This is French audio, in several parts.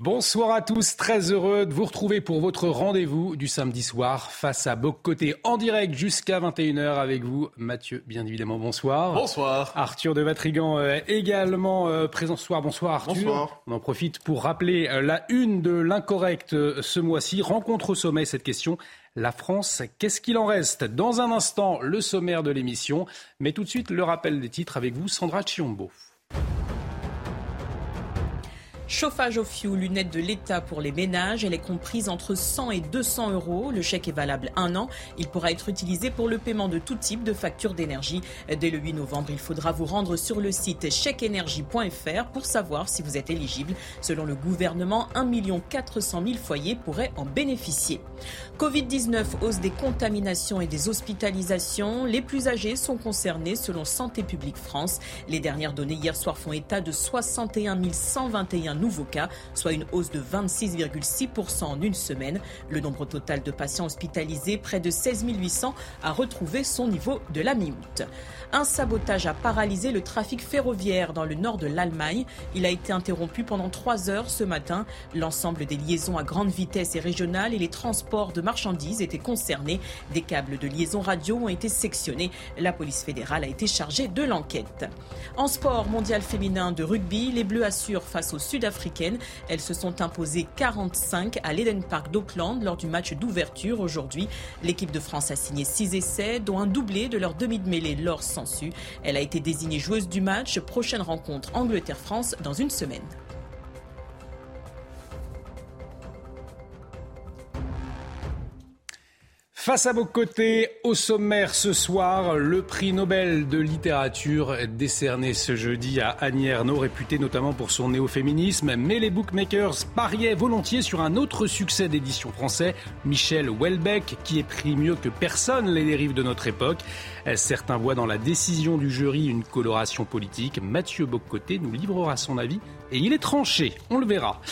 Bonsoir à tous, très heureux de vous retrouver pour votre rendez-vous du samedi soir face à Boc-Côté en direct jusqu'à 21h avec vous, Mathieu, bien évidemment, bonsoir. Bonsoir. Arthur de Vatrigan euh, également euh, présent ce soir, bonsoir Arthur. Bonsoir. On en profite pour rappeler euh, la une de l'incorrect ce mois-ci, rencontre au sommet cette question. La France, qu'est-ce qu'il en reste? Dans un instant, le sommaire de l'émission, mais tout de suite le rappel des titres avec vous, Sandra Chiombo. Chauffage au fioul, une aide de l'État pour les ménages. Elle est comprise entre 100 et 200 euros. Le chèque est valable un an. Il pourra être utilisé pour le paiement de tout type de facture d'énergie. Dès le 8 novembre, il faudra vous rendre sur le site chèqueénergie.fr pour savoir si vous êtes éligible. Selon le gouvernement, 1 400 000 foyers pourraient en bénéficier. Covid-19, hausse des contaminations et des hospitalisations. Les plus âgés sont concernés selon Santé publique France. Les dernières données hier soir font état de 61 121 nouveaux cas, soit une hausse de 26,6% en une semaine. Le nombre total de patients hospitalisés, près de 16 800, a retrouvé son niveau de la mi-août. Un sabotage a paralysé le trafic ferroviaire dans le nord de l'Allemagne. Il a été interrompu pendant trois heures ce matin. L'ensemble des liaisons à grande vitesse et régionales et les transports de marchandises étaient concernés. Des câbles de liaison radio ont été sectionnés. La police fédérale a été chargée de l'enquête. En sport mondial féminin de rugby, les Bleus assurent face aux Sud-Africaines. Elles se sont imposées 45 à l'Eden Park d'Auckland lors du match d'ouverture aujourd'hui. L'équipe de France a signé 6 essais, dont un doublé de leur demi de mêlée Laure Sansu. Elle a été désignée joueuse du match. Prochaine rencontre Angleterre-France dans une semaine. Face à vos côtés, au sommaire ce soir, le prix Nobel de littérature décerné ce jeudi à Annie Ernaux, réputée notamment pour son néo-féminisme. Mais les bookmakers pariaient volontiers sur un autre succès d'édition français, Michel Houellebecq, qui écrit mieux que personne les dérives de notre époque. Certains voient dans la décision du jury une coloration politique. Mathieu Boccoté nous livrera son avis et il est tranché, on le verra.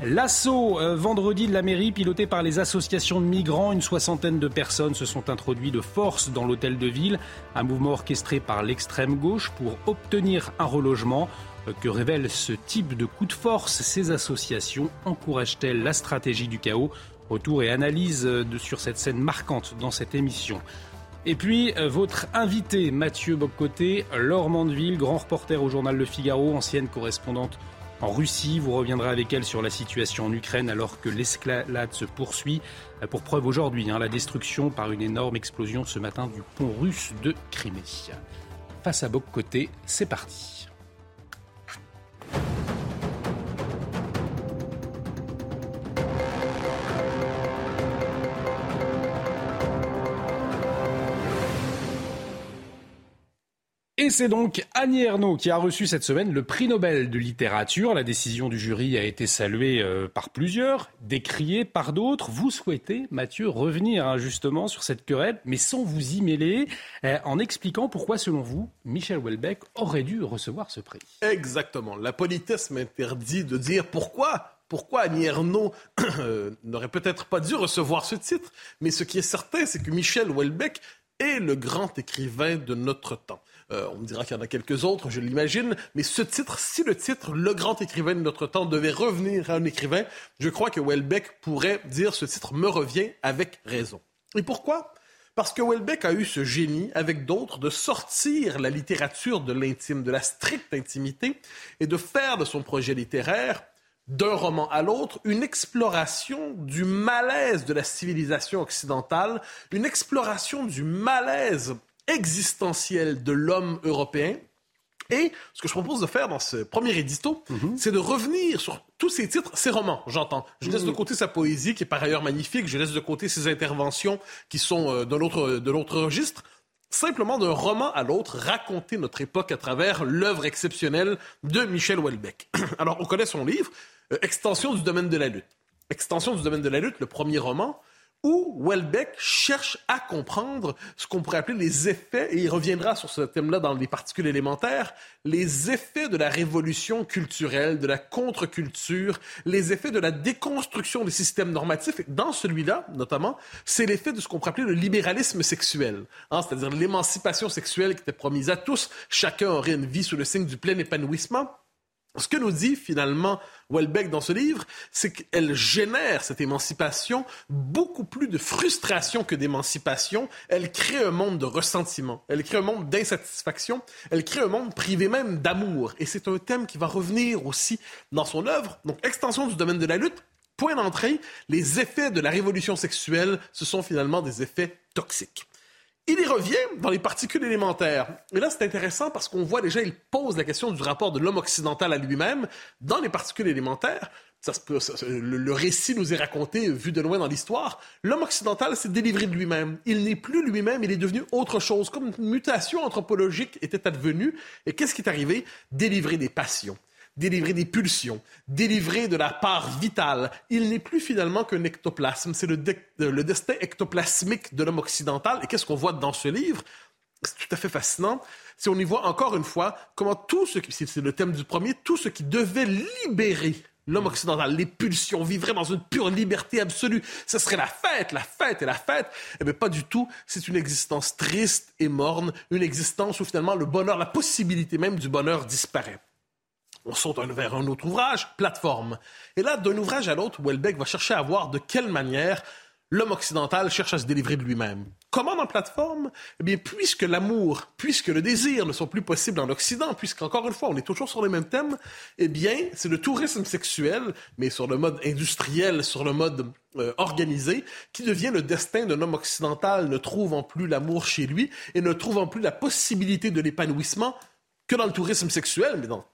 L'assaut euh, vendredi de la mairie piloté par les associations de migrants, une soixantaine de personnes se sont introduits de force dans l'hôtel de ville, un mouvement orchestré par l'extrême gauche pour obtenir un relogement. Euh, Que révèle ce type de coup de force? Ces associations encouragent-elles la stratégie du chaos? Retour et analyse euh, sur cette scène marquante dans cette émission. Et puis, votre invité, Mathieu Boccoté, Laure Mandeville, grand reporter au journal Le Figaro, ancienne correspondante en Russie. Vous reviendrez avec elle sur la situation en Ukraine alors que l'escalade se poursuit. Pour preuve aujourd'hui, hein, la destruction par une énorme explosion ce matin du pont russe de Crimée. Face à Boccoté, c'est parti. Et c'est donc Annie Ernaux qui a reçu cette semaine le prix Nobel de littérature. La décision du jury a été saluée euh, par plusieurs, décriée par d'autres. Vous souhaitez, Mathieu, revenir hein, justement sur cette querelle, mais sans vous y mêler, euh, en expliquant pourquoi, selon vous, Michel Houellebecq aurait dû recevoir ce prix. Exactement. La politesse m'interdit de dire pourquoi. Pourquoi Annie Ernaux euh, n'aurait peut-être pas dû recevoir ce titre, mais ce qui est certain, c'est que Michel Houellebecq est le grand écrivain de notre temps. Euh, on me dira qu'il y en a quelques autres, je l'imagine, mais ce titre, si le titre Le grand écrivain de notre temps devait revenir à un écrivain, je crois que Houellebecq pourrait dire ce titre me revient avec raison. Et pourquoi? Parce que Houellebecq a eu ce génie, avec d'autres, de sortir la littérature de l'intime, de la stricte intimité, et de faire de son projet littéraire d'un roman à l'autre, une exploration du malaise de la civilisation occidentale, une exploration du malaise existentiel de l'homme européen. Et ce que je propose de faire dans ce premier édito, c'est de revenir sur tous ces titres, ces romans, j'entends. Je laisse de côté sa poésie, qui est par ailleurs magnifique, je laisse de côté ses interventions qui sont euh, de l'autre de l'autre registre. simplement d'un roman à l'autre, raconter notre époque à travers l'œuvre exceptionnelle de Michel Houellebecq. Alors, on connaît son livre, euh, Extension du domaine de la lutte. Extension du domaine de la lutte, le premier roman, où Welbeck cherche à comprendre ce qu'on pourrait appeler les effets, et il reviendra sur ce thème-là dans les particules élémentaires, les effets de la révolution culturelle, de la contre-culture, les effets de la déconstruction des systèmes normatifs. dans celui-là, notamment, c'est l'effet de ce qu'on pourrait appeler le libéralisme sexuel, hein, c'est-à-dire l'émancipation sexuelle qui était promise à tous. Chacun aurait une vie sous le signe du plein épanouissement. Ce que nous dit finalement Welbeck dans ce livre, c'est qu'elle génère cette émancipation beaucoup plus de frustration que d'émancipation. Elle crée un monde de ressentiment, elle crée un monde d'insatisfaction, elle crée un monde privé même d'amour. Et c'est un thème qui va revenir aussi dans son œuvre. Donc, extension du domaine de la lutte. Point d'entrée, les effets de la révolution sexuelle, ce sont finalement des effets toxiques. Il y revient dans les particules élémentaires. Et là, c'est intéressant parce qu'on voit déjà, il pose la question du rapport de l'homme occidental à lui-même dans les particules élémentaires. Ça, le, récit nous est raconté, vu de loin dans l'histoire. L'homme occidental s'est délivré de lui-même. Il n'est plus lui-même, il est devenu autre chose, comme une mutation anthropologique était advenue. Et qu'est-ce qui est arrivé? Délivré des passions délivrer des pulsions, délivrer de la part vitale. Il n'est plus finalement qu'un ectoplasme. C'est le, le, destin ectoplasmique de l'homme occidental. Et qu'est-ce qu'on voit dans ce livre? C'est tout à fait fascinant. Si on y voit encore une fois comment tout ce qui, c'est le thème du premier, tout ce qui devait libérer l'homme occidental, les pulsions, vivrait dans une pure liberté absolue. Ce serait la fête, la fête et la fête. Eh bien, pas du tout. C'est une existence triste et morne, une existence où finalement le bonheur, la possibilité même du bonheur disparaît on saute vers un autre ouvrage, plateforme. Et là, d'un ouvrage à l'autre, Welbeck va chercher à voir de quelle manière l'homme occidental cherche à se délivrer de lui-même. Comment dans plateforme? Eh bien, puisque l'amour, puisque le désir ne sont plus possibles en Occident, puisqu'encore une fois, on est toujours sur les mêmes thèmes, eh bien, c'est le tourisme sexuel, mais sur le mode industriel, sur le mode euh, organisé, qui devient le destin d'un homme occidental ne trouvant plus l'amour chez lui et ne trouvant plus la possibilité de l'épanouissement que dans le tourisme sexuel, mais dans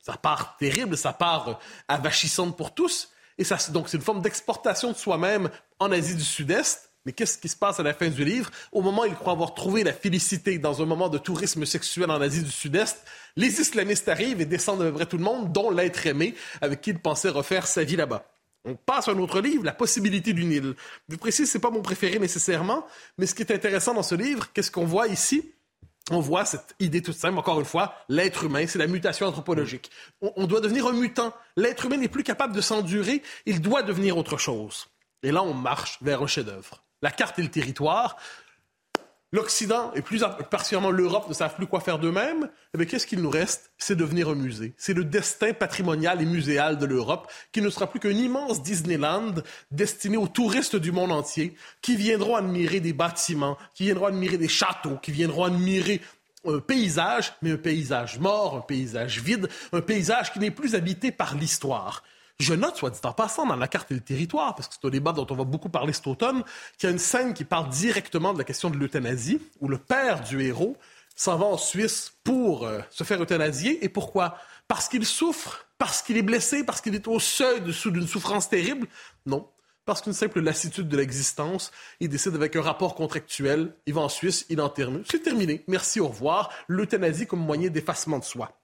sa part terrible, sa part euh, avachissante pour tous. Et ça, donc, c'est une forme d'exportation de soi-même en Asie du Sud-Est. Mais qu'est-ce qui se passe à la fin du livre? Au moment où il croit avoir trouvé la félicité dans un moment de tourisme sexuel en Asie du Sud-Est, les islamistes arrivent et descendent à peu près tout le monde, dont l'être aimé, avec qui il pensait refaire sa vie là-bas. On passe à un autre livre, La possibilité d'une île. Je précise, c'est pas mon préféré nécessairement, mais ce qui est intéressant dans ce livre, qu'est-ce qu'on voit ici? On voit cette idée toute simple, encore une fois, l'être humain, c'est la mutation anthropologique. On, doit devenir un mutant. L'être humain n'est plus capable de s'endurer, il doit devenir autre chose. Et là, on marche vers un chef-d'œuvre. La carte et le territoire, L'Occident, et plus particulièrement l'Europe, ne savent plus quoi faire d'eux-mêmes. Eh qu'est-ce qu'il nous reste? C'est devenir un musée. C'est le destin patrimonial et muséal de l'Europe, qui ne sera plus qu'un immense Disneyland destiné aux touristes du monde entier, qui viendront admirer des bâtiments, qui viendront admirer des châteaux, qui viendront admirer un paysage, mais un paysage mort, un paysage vide, un paysage qui n'est plus habité par l'histoire. Je note, soit dit en passant, dans la carte et le territoire, parce que c'est un débat dont on va beaucoup parler cet automne, qu'il y a une scène qui parle directement de la question de l'euthanasie, où le père du héros s'en va en Suisse pour euh, se faire euthanasier. Et pourquoi? Parce qu'il souffre, parce qu'il est blessé, parce qu'il est au seuil d'une souffrance terrible? Non. Parce qu'une simple lassitude de l'existence, il décide avec un rapport contractuel, il va en Suisse, il en termine. C'est terminé. Merci, au revoir. L'euthanasie comme moyen d'effacement de soi.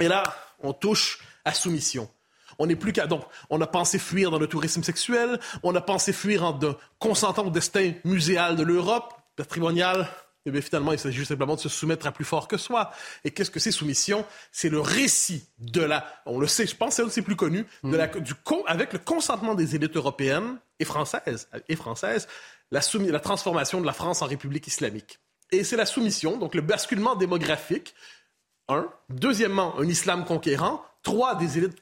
Et là, on touche à soumission. On n'est plus qu'à. Donc, on a pensé fuir dans le tourisme sexuel, on a pensé fuir en de, consentant au destin muséal de l'Europe, patrimonial. Et eh bien finalement, il s'agit simplement de se soumettre à plus fort que soi. Et qu'est-ce que c'est soumission? C'est le récit de la. On le sait, je pense, c'est plus connu, de la, du, avec le consentement des élites européennes et françaises, et françaises la, la transformation de la France en République islamique. Et c'est la soumission, donc le basculement démographique. Un. Deuxièmement, un islam conquérant trois des élites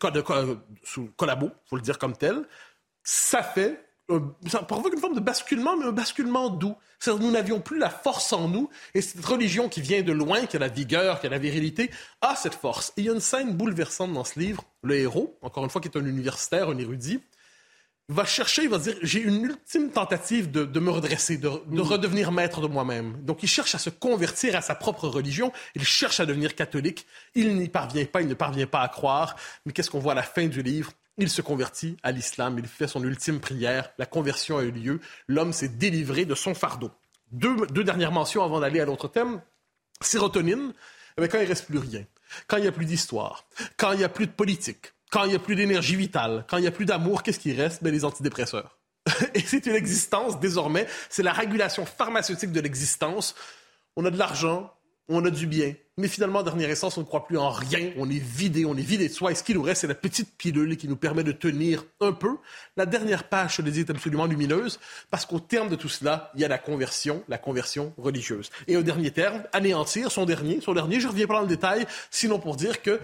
sous collabo, faut le dire comme tel, ça fait ça provoque une forme de basculement, mais un basculement doux. C'est-à-dire nous n'avions plus la force en nous, et cette religion qui vient de loin, qui a la vigueur, qui a la virilité, a cette force. Il y a une scène bouleversante dans ce livre. Le héros, encore une fois, qui est un universitaire, un érudit, va chercher, il va dire, j'ai une ultime tentative de, me redresser, de, de, mm. redevenir maître de moi-même. Donc il cherche à se convertir à sa propre religion, il cherche à devenir catholique, il n'y parvient pas, il ne parvient pas à croire, mais qu'est-ce qu'on voit à la fin du livre? Il se convertit à l'islam, il fait son ultime prière, la conversion a eu lieu, l'homme s'est délivré de son fardeau. Deux, deux dernières mentions avant d'aller à l'autre thème. Sérotonine, eh quand il reste plus rien, quand il n'y a plus d'histoire, quand il n'y a plus de politique, quand il n'y a plus d'énergie vitale, quand il n'y a plus d'amour, qu'est-ce qui reste? Ben, Les antidépresseurs. Et c'est une existence désormais, c'est la régulation pharmaceutique de l'existence. On a de l'argent, on a du bien. Mais finalement, en dernière essence, on ne croit plus en rien. On est vidé, on est vidé de soi. Et ce qui nous reste, c'est la petite pilule qui nous permet de tenir un peu. La dernière page, je le dis, est absolument lumineuse parce qu'au terme de tout cela, il y a la conversion, la conversion religieuse. Et au dernier terme, anéantir son dernier, son dernier, je reviens pas dans le détail, sinon pour dire que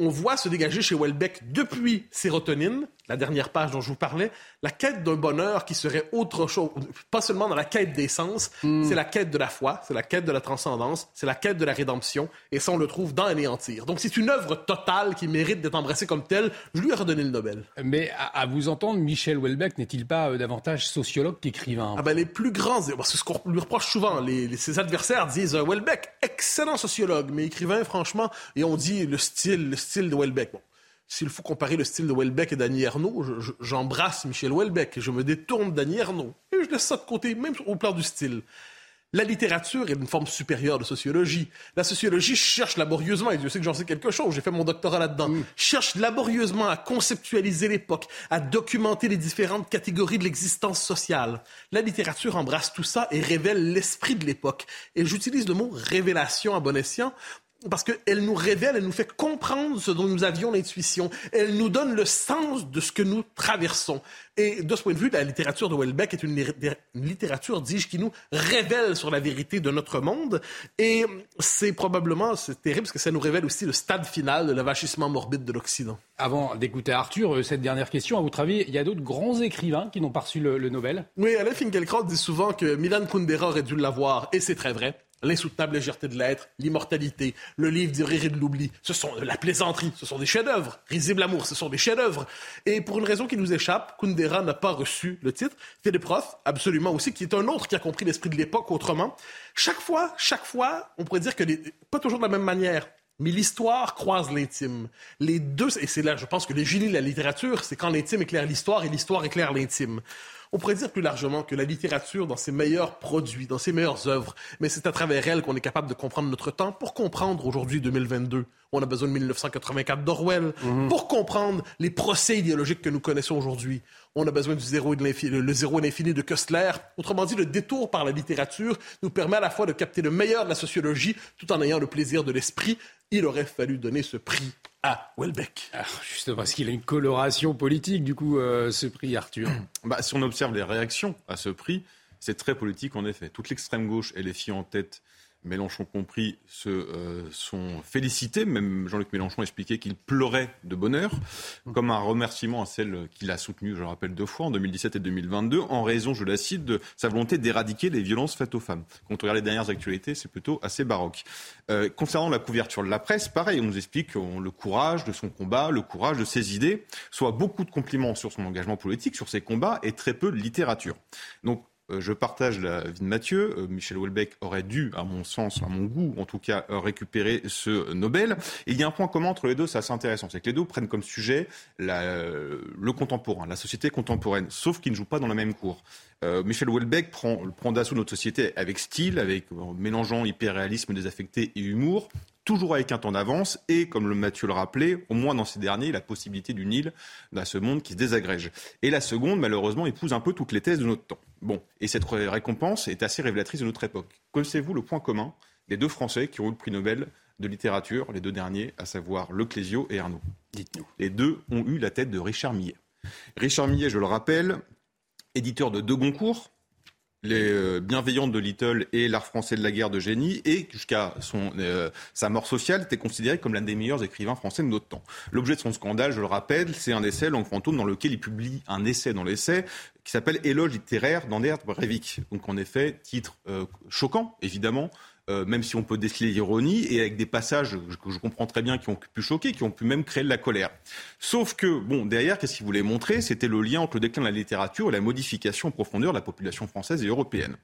on voit se dégager chez Welbeck depuis sérotonine, la dernière page dont je vous parlais, la quête d'un bonheur qui serait autre chose, pas seulement dans la quête des sens, hmm. c'est la quête de la foi, c'est la quête de la transcendance, c'est la quête de la rédemption, et ça on le trouve dans Anéantir. Donc c'est une œuvre totale qui mérite d'être embrassée comme telle. Je lui ai redonné le Nobel. Mais à, vous entendre, Michel Welbeck n'est-il pas euh, davantage sociologue qu'écrivain? Ah ben les plus grands, c'est ce qu'on lui reproche souvent. Les, ses adversaires disent euh, Welbeck, excellent sociologue, mais écrivain franchement, et on dit le style, le style de Welbeck. Bon, s'il faut comparer le style de Welbeck et d'Annie Ernaux, j'embrasse Michel Welbeck et je me détourne d'Annie Ernaux. Et je laisse ça de côté, même au plan du style. La littérature est une forme supérieure de sociologie. La sociologie cherche laborieusement, et Dieu sait que j'en sais quelque chose, j'ai fait mon doctorat là-dedans, cherche laborieusement à conceptualiser l'époque, à documenter les différentes catégories de l'existence sociale. La littérature embrasse tout ça et révèle l'esprit de l'époque. Et j'utilise le mot révélation à bon escient parce qu'elle nous révèle, elle nous fait comprendre ce dont nous avions l'intuition. Elle nous donne le sens de ce que nous traversons. Et de ce point de vue, la littérature de Welbeck est une, littérature, dis-je, qui nous révèle sur la vérité de notre monde. Et c'est probablement, c'est terrible, parce que ça nous révèle aussi le stade final de l'avachissement morbide de l'Occident. Avant d'écouter Arthur, euh, cette dernière question, à votre avis, il y a d'autres grands écrivains qui n'ont pas reçu le, le Nobel? Oui, Alain Finkielkraut dit souvent que Milan Kundera aurait dû l'avoir, et c'est très vrai l'insoutenable légèreté de l'être, l'immortalité, le livre du rire et de l'oubli, ce sont la plaisanterie, ce sont des chefs-d'œuvre. Risible amour, ce sont des chefs-d'œuvre. Et pour une raison qui nous échappe, Kundera n'a pas reçu le titre. Roth, absolument aussi, qui est un autre qui a compris l'esprit de l'époque autrement. Chaque fois, chaque fois, on pourrait dire que pas toujours de la même manière. Mais l'histoire croise l'intime. Les deux, et c'est là, je pense que le génie de la littérature, c'est quand l'intime éclaire l'histoire et l'histoire éclaire l'intime. On pourrait dire plus largement que la littérature, dans ses meilleurs produits, dans ses meilleures œuvres, mais c'est à travers elle qu'on est capable de comprendre notre temps. Pour comprendre aujourd'hui 2022, on a besoin de 1984 d'Orwell. Mhm. Pour comprendre les procès idéologiques que nous connaissons aujourd'hui, on a besoin du zéro et de l'infini, le zéro et l'infini de Kessler. Autrement dit, le détour par la littérature nous permet à la fois de capter le meilleur de la sociologie tout en ayant le plaisir de l'esprit. Il aurait fallu donner ce prix à Welbeck. Ah, juste parce qu'il a une coloration politique, du coup, euh, ce prix, Arthur. Bah, si on observe les réactions à ce prix, c'est très politique en effet. Toute l'extrême gauche et les filles en tête Mélenchon compris, se euh, sont félicités. Même Jean-Luc Mélenchon expliquait qu'il pleurait de bonheur, comme un remerciement à celle qu'il a soutenue, je le rappelle, deux fois, en 2017 et 2022, en raison, je la cite, de sa volonté d'éradiquer les violences faites aux femmes. Quand on regarde les dernières actualités, c'est plutôt assez baroque. Euh, concernant la couverture de la presse, pareil, on nous explique le courage de son combat, le courage de ses idées, soit beaucoup de compliments sur son engagement politique, sur ses combats, et très peu de littérature. Donc je partage la vie de Mathieu. Euh, Michel Houellebecq aurait dû, à mon sens, à mon goût en tout cas, euh, récupérer ce Nobel. il y a un point commun entre les deux, c'est assez intéressant. C'est que les deux prennent comme sujet le contemporain, la société contemporaine, sauf qu'ils ne jouent pas dans la même cour. Michel Houellebecq prend, prend d'assaut notre société avec style, avec mélangeant hyperréalisme désaffecté et humour toujours avec un temps d'avance et, comme le Mathieu le rappelait, au moins dans ces derniers, la possibilité d'une île dans ce monde qui se désagrège. Et la seconde, malheureusement, épouse un peu toutes les thèses de notre temps. Bon, et cette récompense est assez révélatrice de notre époque. Connaissez-vous le point commun des deux Français qui ont eu le prix Nobel de littérature, les deux derniers, à savoir Leclésio et Arnaud? Dites-nous. Les deux ont eu la tête de Richard Millet. Richard Millet, je le rappelle, éditeur de deux Goncourt, les euh, bienveillantes de Little et l'art français de la guerre de génie, et jusqu'à euh, sa mort sociale, était considéré comme l'un des meilleurs écrivains français de notre temps. L'objet de son scandale, je le rappelle, c'est un essai Langue fantôme dans lequel il publie un essai dans l'essai qui s'appelle Éloge littéraire d'Andert Breivik. Donc en effet, titre euh, choquant, évidemment, euh, même si on peut déceler l'ironie, et avec des passages que je comprends très bien qui ont pu choquer, qui ont pu même créer de la colère. Sauf que, bon, derrière, qu'est-ce qu'il voulait montrer? C'était le lien entre le déclin de la littérature et la modification en profondeur de la population française et européenne.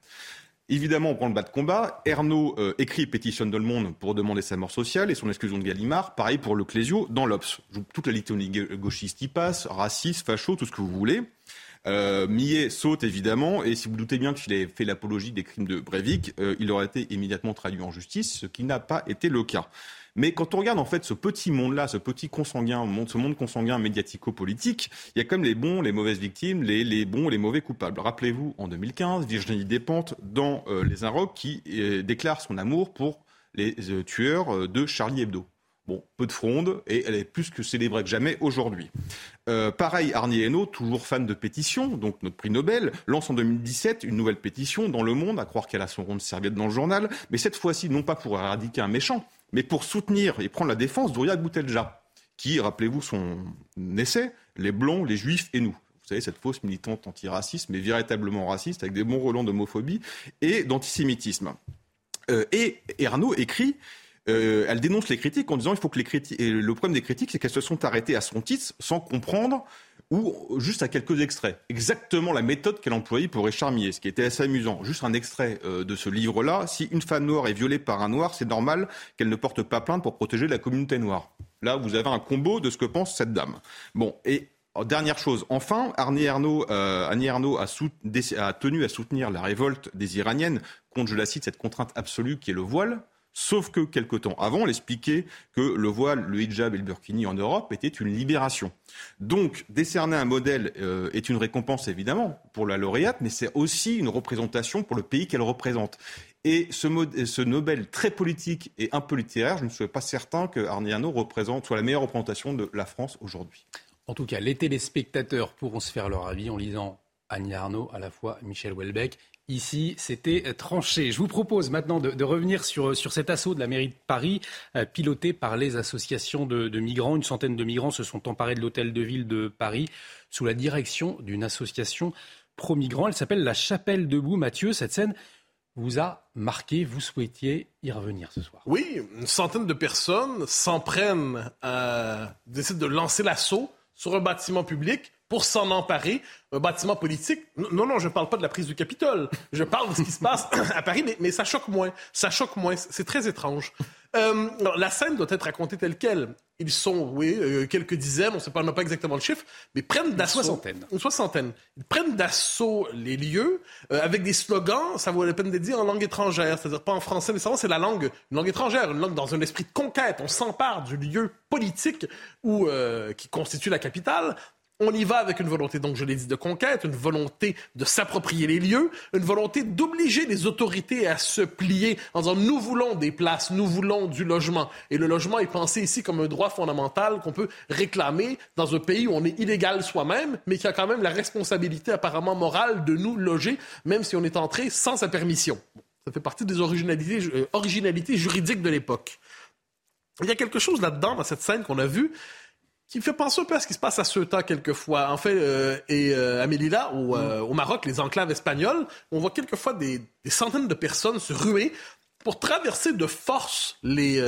Évidemment, on prend le bas de combat. Ernaud euh, écrit et pétitionne dans le monde pour demander sa mort sociale et son exclusion de Gallimard. Pareil pour le Clésio dans l'Obs. Toute la litanie gauchiste y passe, raciste, facho, tout ce que vous voulez. Euh, Millet saute évidemment, et si vous doutez bien qu'il ait fait l'apologie des crimes de Breivik, euh, il aurait été immédiatement traduit en justice, ce qui n'a pas été le cas. Mais quand on regarde en fait ce petit monde-là, ce petit consanguin, ce monde consanguin médiatico-politique, il y a comme les bons, les mauvaises victimes, les, les bons, les mauvais coupables. Rappelez-vous, en 2015, Virginie Despentes, dans euh, Les Inrocks, qui euh, déclare son amour pour les euh, tueurs de Charlie Hebdo. Bon, peu de fronde, et elle est plus que célébrée que jamais aujourd'hui. Euh, pareil, Arnie Hainaut, toujours fan de pétition, donc notre prix Nobel, lance en 2017 une nouvelle pétition dans Le Monde, à croire qu'elle a son rond de serviette dans le journal, mais cette fois-ci, non pas pour éradiquer un méchant, mais pour soutenir et prendre la défense d'Ouria Boutelja, qui, rappelez-vous son essai, Les Blancs, les Juifs et nous. Vous savez, cette fausse militante antiraciste, mais véritablement raciste, avec des bons relents d'homophobie et d'antisémitisme. Euh, et Arnaud écrit euh, elle dénonce les critiques en disant il faut que les critiques. Le problème des critiques, c'est qu'elles se sont arrêtées à son titre sans comprendre ou juste à quelques extraits. Exactement la méthode qu'elle employait pour écharmiller, ce qui était assez amusant. Juste un extrait euh, de ce livre-là. Si une femme noire est violée par un noir, c'est normal qu'elle ne porte pas plainte pour protéger la communauté noire. Là, vous avez un combo de ce que pense cette dame. Bon, et oh, Dernière chose, enfin, Ernaux, euh, Annie Ernaux a, a, tenu à soutenir la révolte des Iraniennes contre, je la cite, cette contrainte absolue qui est le voile. Sauf que quelque temps avant, elle expliquait que le voile, le hijab et le burkini en Europe étaient une libération. Donc, décerner un modèle euh, est une récompense évidemment pour la lauréate, mais c'est aussi une représentation pour le pays qu'elle représente. Et ce, ce, Nobel très politique et un peu littéraire, je ne suis pas certain que Arniano représente, soit la meilleure représentation de la France aujourd'hui. En tout cas, les téléspectateurs pourront se faire leur avis en lisant Annie Arnaud, à la fois Michel Houellebecq Ici, c'était tranché. Je vous propose maintenant de, revenir sur, sur cet assaut de la mairie de Paris, euh, piloté par les associations de, migrants. Une centaine de migrants se sont emparés de l'hôtel de ville de Paris sous la direction d'une association pro-migrants. Elle s'appelle la Chapelle debout. Mathieu, cette scène vous a marqué. Vous souhaitiez y revenir ce soir. Oui, une centaine de personnes s'en prennent, euh, décident de lancer l'assaut sur un bâtiment public pour s'en emparer, un bâtiment politique. Non, non, je ne parle pas de la prise du Capitole. Je parle de ce qui se passe à Paris, mais, mais ça choque moins. Ça choque moins. C'est très étrange. Euh, la scène doit être racontée telle qu'elle. Ils sont, oui, euh, quelques dizaines, on ne sait pas, pas exactement le chiffre, mais prennent d'assaut. Une soixantaine. Une soixantaine. Ils prennent d'assaut les lieux euh, avec des slogans, ça vaut la peine de dire, en langue étrangère. C'est-à-dire pas en français, mais c'est la langue, une langue étrangère, une langue dans un esprit de conquête. On s'empare du lieu politique où, qui constitue la capitale on y va avec une volonté, donc je l'ai dit, de conquête, une volonté de s'approprier les lieux, une volonté d'obliger les autorités à se plier en disant nous voulons des places, nous voulons du logement. Et le logement est pensé ici comme un droit fondamental qu'on peut réclamer dans un pays où on est illégal soi-même, mais qui a quand même la responsabilité apparemment morale de nous loger, même si on est entré sans sa permission. Ça fait partie des originalités, euh, originalités juridiques de l'époque. Il y a quelque chose là-dedans, dans cette scène qu'on a vue, qui me fait penser un peu à ce qui se passe à Ceuta quelquefois. En fait, euh, et euh, à Melilla, au, euh, au, Maroc, les enclaves espagnoles, on voit quelquefois des, des, centaines de personnes se ruer pour traverser de force les,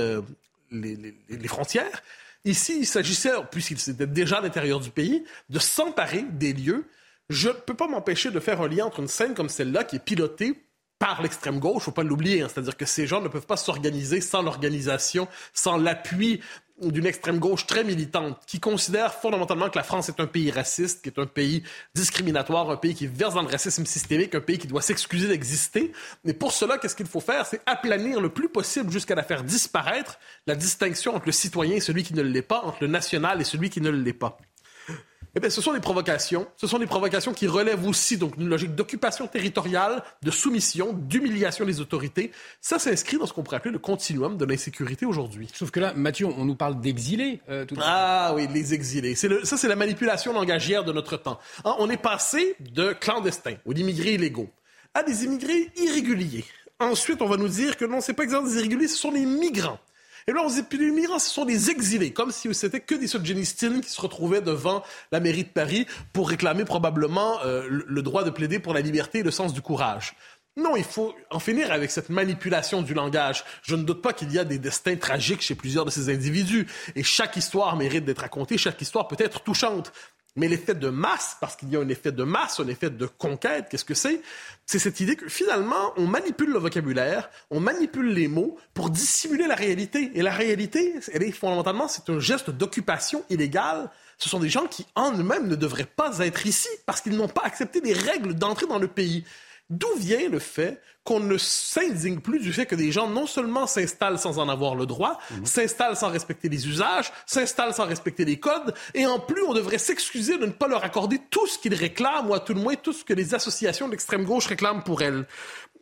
les, les, les, frontières. Ici, il s'agissait, puisqu'ils étaient déjà à l'intérieur du pays, de s'emparer des lieux. Je ne peux pas m'empêcher de faire un lien entre une scène comme celle-là, qui est pilotée par l'extrême gauche, faut pas l'oublier. Hein. C'est-à-dire que ces gens ne peuvent pas s'organiser sans l'organisation, sans l'appui d'une extrême gauche très militante qui considère fondamentalement que la France est un pays raciste, qui est un pays discriminatoire, un pays qui verse dans le racisme systémique, un pays qui doit s'excuser d'exister. Mais pour cela, qu'est-ce qu'il faut faire? C'est aplanir le plus possible jusqu'à la faire disparaître la distinction entre le citoyen et celui qui ne l'est pas, entre le national et celui qui ne l'est pas. Eh bien, ce sont des provocations. Ce sont des provocations qui relèvent aussi donc d'une logique d'occupation territoriale, de soumission, d'humiliation des autorités. Ça s'inscrit dans ce qu'on pourrait appeler le continuum de l'insécurité aujourd'hui. Sauf que là, Mathieu, on nous parle d'exilés. Euh, ah oui, les exilés. Le, ça, c'est la manipulation langagière de notre temps. Hein, on est passé de clandestins ou d'immigrés illégaux à des immigrés irréguliers. Ensuite, on va nous dire que non, c'est pas exactement des irréguliers, ce sont des migrants. Et là, on dit, les migrants, ce sont des exilés, comme si c'était que des Solzhenitsyn qui se retrouvaient devant la mairie de Paris pour réclamer probablement euh, le droit de plaider pour la liberté et le sens du courage. Non, il faut en finir avec cette manipulation du langage. Je ne doute pas qu'il y a des destins tragiques chez plusieurs de ces individus. Et chaque histoire mérite d'être racontée, chaque histoire peut être touchante. Mais l'effet de masse, parce qu'il y a un effet de masse, un effet de conquête, qu'est-ce que c'est? C'est cette idée que finalement, on manipule le vocabulaire, on manipule les mots pour dissimuler la réalité. Et la réalité, elle est fondamentalement, c'est un geste d'occupation illégale. Ce sont des gens qui, en eux-mêmes, ne devraient pas être ici parce qu'ils n'ont pas accepté les règles d'entrée dans le pays. D'où vient le fait qu'on ne s'indigne plus du fait que des gens non seulement s'installent sans en avoir le droit, mhm. s'installent sans respecter les usages, s'installent sans respecter les codes, et en plus on devrait s'excuser de ne pas leur accorder tout ce qu'ils réclament, ou à tout le moins tout ce que les associations d'extrême gauche réclament pour elles.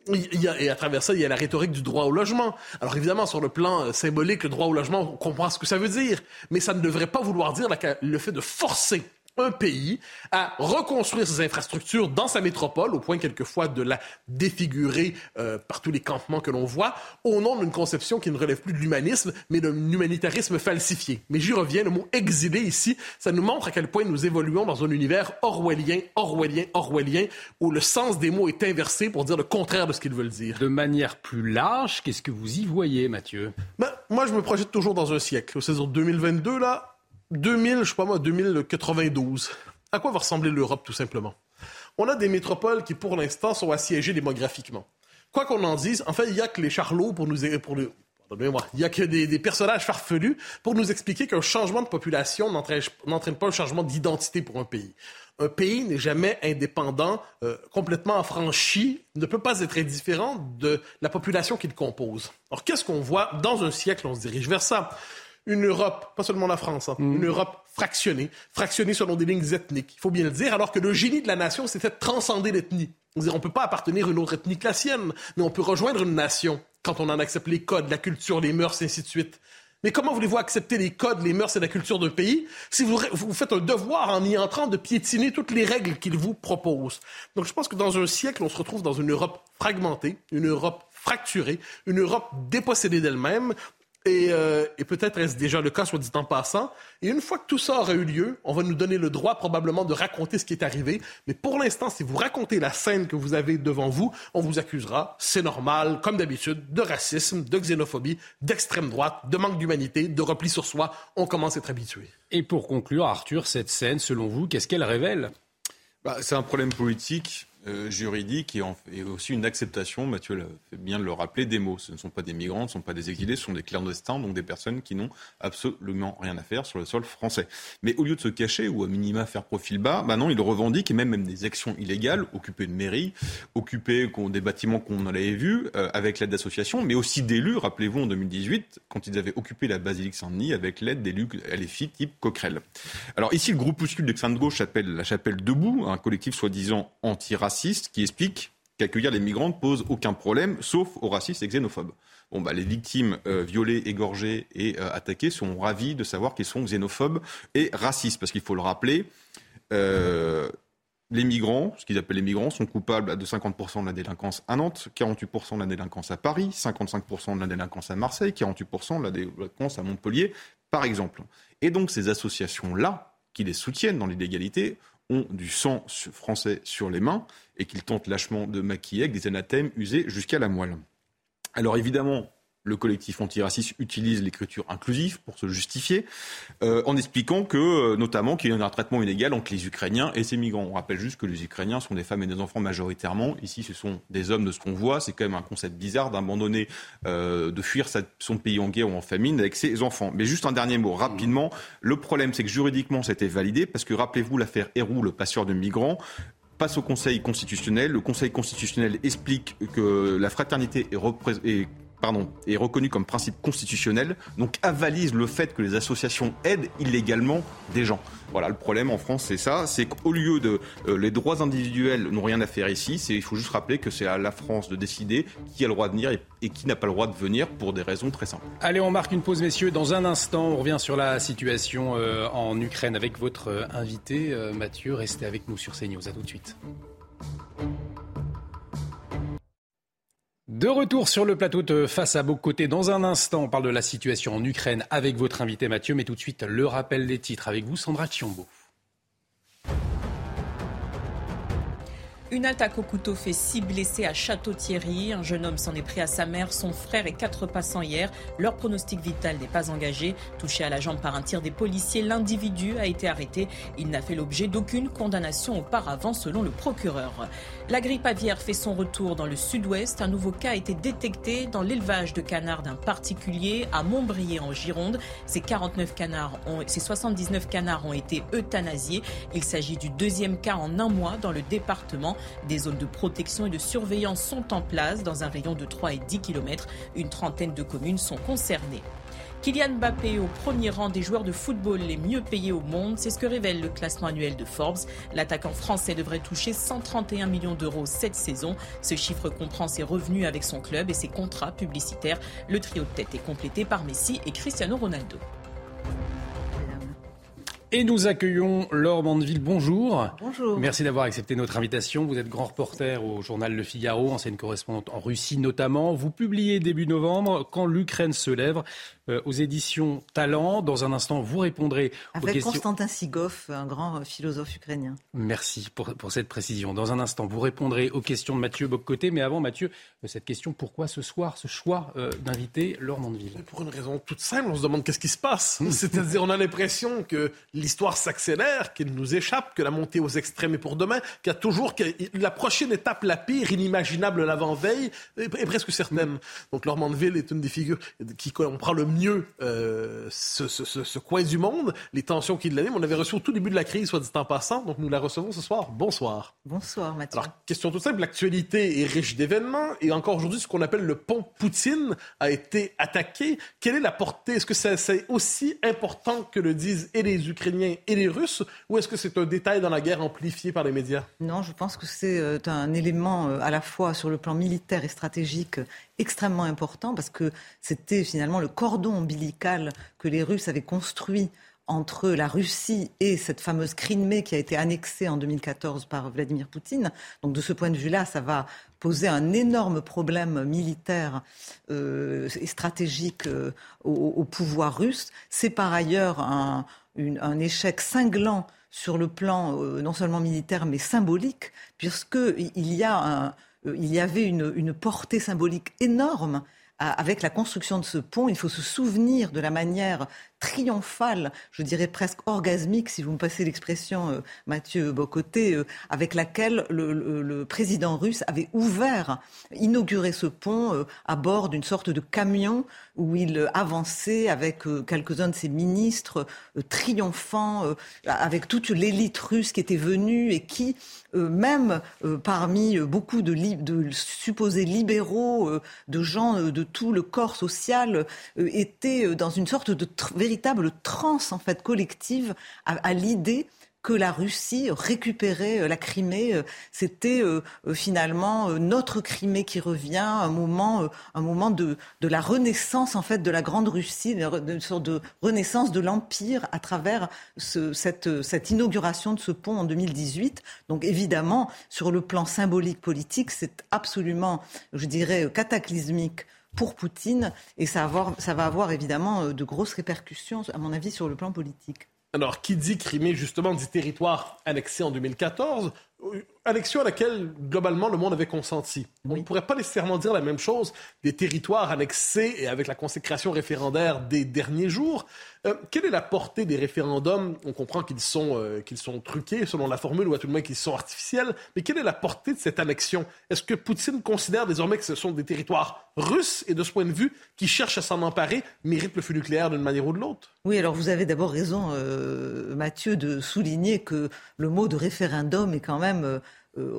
Il y a, et à travers ça, il y a la rhétorique du droit au logement. Alors évidemment, sur le plan euh, symbolique, le droit au logement, on comprend ce que ça veut dire, mais ça ne devrait pas vouloir dire le fait de forcer un pays à reconstruire ses infrastructures dans sa métropole, au point quelquefois de la défigurer euh, par tous les campements que l'on voit, au nom d'une conception qui ne relève plus de l'humanisme, mais d'un humanitarisme falsifié. Mais j'y reviens, le mot exilé ici, ça nous montre à quel point nous évoluons dans un univers orwellien, orwellien, orwellien, où le sens des mots est inversé pour dire le contraire de ce qu'ils veulent dire. De manière plus large, qu'est-ce que vous y voyez, Mathieu? Ben, Moi, je me projette toujours dans un siècle. C'est-à-dire 2022, là, 2000, je sais pas moi, 2092. À quoi va ressembler l'Europe, tout simplement? On a des métropoles qui, pour l'instant, sont assiégées démographiquement. Quoi qu'on en dise, en fait, il y a que les charlots pour nous... Pour moi il y a que des, personnages farfelus pour nous expliquer qu'un changement de population n'entraîne pas un changement d'identité pour un pays. Un pays n'est jamais indépendant, euh, complètement affranchi, ne peut pas être indifférent de la population qu'il compose. Alors, qu'est-ce qu'on voit dans un siècle? On se dirige vers ça une Europe, pas seulement la France, hein, mm. une Europe fractionnée, fractionnée selon des lignes ethniques, il faut bien le dire, alors que le génie de la nation, c'était de transcender l'ethnie. On ne peut pas appartenir à une autre ethnie que la sienne, mais on peut rejoindre une nation quand on en accepte les codes, la culture, les mœurs, et ainsi de suite. Mais comment voulez-vous accepter les codes, les mœurs et la culture d'un pays si vous, vous faites un devoir en y entrant de piétiner toutes les règles qu'il vous propose? Donc je pense que dans un siècle, on se retrouve dans une Europe fragmentée, une Europe fracturée, une Europe dépossédée d'elle-même, euh, et, peut-être est-ce déjà le cas, soit dit en passant. Et une fois que tout ça aura eu lieu, on va nous donner le droit probablement de raconter ce qui est arrivé. Mais pour l'instant, si vous racontez la scène que vous avez devant vous, on vous accusera, c'est normal, comme d'habitude, de racisme, de xénophobie, d'extrême droite, de manque d'humanité, de repli sur soi. On commence à être habitué. Et pour conclure, Arthur, cette scène, selon vous, qu'est-ce qu'elle révèle? Bah, C'est un problème politique euh, juridique et, aussi une acceptation, Mathieu fait bien de le rappeler, des mots. Ce ne sont pas des migrants, ce ne sont pas des exilés, ce sont des clandestins, donc des personnes qui n'ont absolument rien à faire sur le sol français. Mais au lieu de se cacher ou à minima faire profil bas, bah ils revendiquent et même, même des actions illégales, occuper une mairie, occuper des bâtiments qu'on avait vus euh, avec l'aide d'associations, mais aussi d'élus. Rappelez-vous en 2018, quand ils avaient occupé la basilique Saint-Denis avec l'aide d'élus LFI type Coquerel. Alors ici, le groupuscule d'extrême gauche s'appelle la Chapelle Debout, un collectif soi-disant anti qui explique qu'accueillir les migrants ne pose aucun problème, sauf aux racistes et xénophobes. Bon, bah, les victimes euh, violées, égorgées et euh, attaquées sont ravies de savoir qu'ils sont xénophobes et racistes, parce qu'il faut le rappeler, euh, les migrants, ce qu'ils appellent les migrants, sont coupables de 50% de la délinquance à Nantes, 48% de la délinquance à Paris, 55% de la délinquance à Marseille, 48% de la délinquance à Montpellier, par exemple. Et donc ces associations-là, qui les soutiennent dans l'illégalité, ont du sang français sur les mains et qu'ils tentent lâchement de maquiller avec des anathèmes usés jusqu'à la moelle. Alors évidemment, le collectif antiraciste utilise l'écriture inclusive pour se justifier, euh, en expliquant que, euh, notamment, qu'il y a un traitement inégal entre les Ukrainiens et ces migrants. On rappelle juste que les Ukrainiens sont des femmes et des enfants majoritairement. Ici, ce sont des hommes de ce qu'on voit. C'est quand même un concept bizarre d'abandonner, euh, de fuir son pays en guerre ou en famine avec ses enfants. Mais juste un dernier mot, rapidement. Le problème, c'est que juridiquement, été validé, parce que rappelez-vous l'affaire Héroux, le passeur de migrants passe au Conseil constitutionnel. Le Conseil constitutionnel explique que la fraternité est pardon, est reconnu comme principe constitutionnel, donc avalise le fait que les associations aident illégalement des gens. Voilà, le problème en France, c'est ça, c'est qu'au lieu de euh, les droits individuels n'ont rien à faire ici, il faut juste rappeler que c'est à la France de décider qui a le droit de venir et, qui n'a pas le droit de venir pour des raisons très simples. Allez, on marque une pause, messieurs. Dans un instant, on revient sur la situation euh, en Ukraine avec votre euh, invité Mathieu. Restez avec nous sur CNews. À tout de suite. De retour sur le plateau de Face à côtés. Dans un instant, on parle de la situation en Ukraine avec votre invité Mathieu, mais tout de suite, le rappel des titres avec vous, Sandra Chiombo. Une attaque au couteau fait six blessés à Château-Thierry. Un jeune homme s'en est pris à sa mère, son frère et quatre passants hier. Leur pronostic vital n'est pas engagé. Touché à la jambe par un tir des policiers, l'individu a été arrêté. Il n'a fait l'objet d'aucune condamnation auparavant, selon le procureur. La grippe aviaire fait son retour dans le sud-ouest. Un nouveau cas a été détecté dans l'élevage de canards d'un particulier à Montbrier en Gironde. Ces 49 canards ont, ces 79 canards ont été euthanasiés. Il s'agit du deuxième cas en un mois dans le département. Des zones de protection et de surveillance sont en place dans un rayon de 3 et 10 km. Une trentaine de communes sont concernées. Kylian Mbappé au premier rang des joueurs de football les mieux payés au monde, c'est ce que révèle le classement annuel de Forbes. L'attaquant français devrait toucher 131 millions d'euros cette saison. Ce chiffre comprend ses revenus avec son club et ses contrats publicitaires. Le trio de tête est complété par Messi et Cristiano Ronaldo. Et nous accueillons Laure Mandeville. Bonjour. Bonjour. Merci d'avoir accepté notre invitation. Vous êtes grand reporter au journal Le Figaro, ancienne correspondante en Russie notamment. Vous publiez début novembre Quand l'Ukraine se lève euh, aux éditions Talent. Dans un instant, vous répondrez aux questions. Constantin Sigov, un grand philosophe ukrainien. Merci pour, pour, cette précision. Dans un instant, vous répondrez aux questions de Mathieu Boccoté. Mais avant, Mathieu, euh, cette question pourquoi ce soir, ce choix euh, d'inviter Laure Mandeville? Pour une raison toute simple, on se demande qu'est-ce qui se passe. C'est-à-dire, on a l'impression que l'histoire s'accélère, qu'il nous échappe, que la montée aux extrêmes est pour demain, qu'il y a toujours que la prochaine étape, la pire, inimaginable l'avant-veille, est, presque certaine. Donc Laure Mandeville est une des figures qui comprend le mieux euh, ce, ce, ce, coin du monde, les tensions qui l'animent. On avait reçu au tout début de la crise, soit dit en passant, donc nous la recevons ce soir. Bonsoir. Bonsoir Mathieu. Alors, question toute simple, l'actualité est riche d'événements et encore aujourd'hui, ce qu'on appelle le pont Poutine a été attaqué. Quelle est la portée? Est-ce que c'est aussi important que le disent et les Ukrainiens et les Russes, ou est-ce que c'est un détail dans la guerre amplifié par les médias? Non, je pense que c'est euh, un élément euh, à la fois sur le plan militaire et stratégique extrêmement important parce que c'était finalement le cordon ombilical que les Russes avaient construit entre la Russie et cette fameuse Crimée qui a été annexée en 2014 par Vladimir Poutine. Donc de ce point de vue-là, ça va poser un énorme problème militaire euh, et stratégique au, pouvoir russe. C'est par ailleurs un, un échec cinglant sur le plan euh, non seulement militaire mais symbolique, puisqu'il y, euh, il y avait une, une portée symbolique énorme avec la construction de ce pont, il faut se souvenir de la manière triomphale, je dirais presque orgasmique, si vous me passez l'expression, euh, Mathieu Bocoté, euh, avec laquelle le, président russe avait ouvert, inauguré ce pont euh, à bord d'une sorte de camion où il avançait avec quelques-uns de ses ministres, triomphant, avec toute l'élite russe qui était venue et qui, même parmi beaucoup de, de supposés libéraux, de gens de tout le corps social, étaient dans une sorte de véritable transe en fait collective à, l'idée que la Russie récupérait euh, la Crimée. Euh, c'était euh, finalement notre Crimée qui revient, un moment, un moment de, de la renaissance en fait de la grande Russie, une sorte de renaissance de l'empire à travers ce, cette, cette inauguration de ce pont en 2018. Donc évidemment, sur le plan symbolique politique, c'est absolument, je dirais, cataclysmique pour Poutine et ça, va avoir évidemment euh, de grosses répercussions, à mon avis, sur le plan politique. Alors, qui dit Crimée, justement, dit territoire annexé en 2014 Annexion à laquelle, globalement, le monde avait consenti. On ne pourrait pas nécessairement dire la même chose des territoires annexés et avec la consécration référendaire des derniers jours. Euh, quelle est la portée des référendums? On comprend qu'ils sont, euh, qu'ils sont truqués, selon la formule, ou à tout le moins qu'ils sont artificiels. Mais quelle est la portée de cette annexion? Est-ce que Poutine considère désormais que ce sont des territoires russes et, de ce point de vue, qui cherchent à s'en emparer, méritent le feu nucléaire d'une manière ou de l'autre? Oui, alors vous avez d'abord raison, euh, Mathieu, de souligner que le mot de référendum est quand même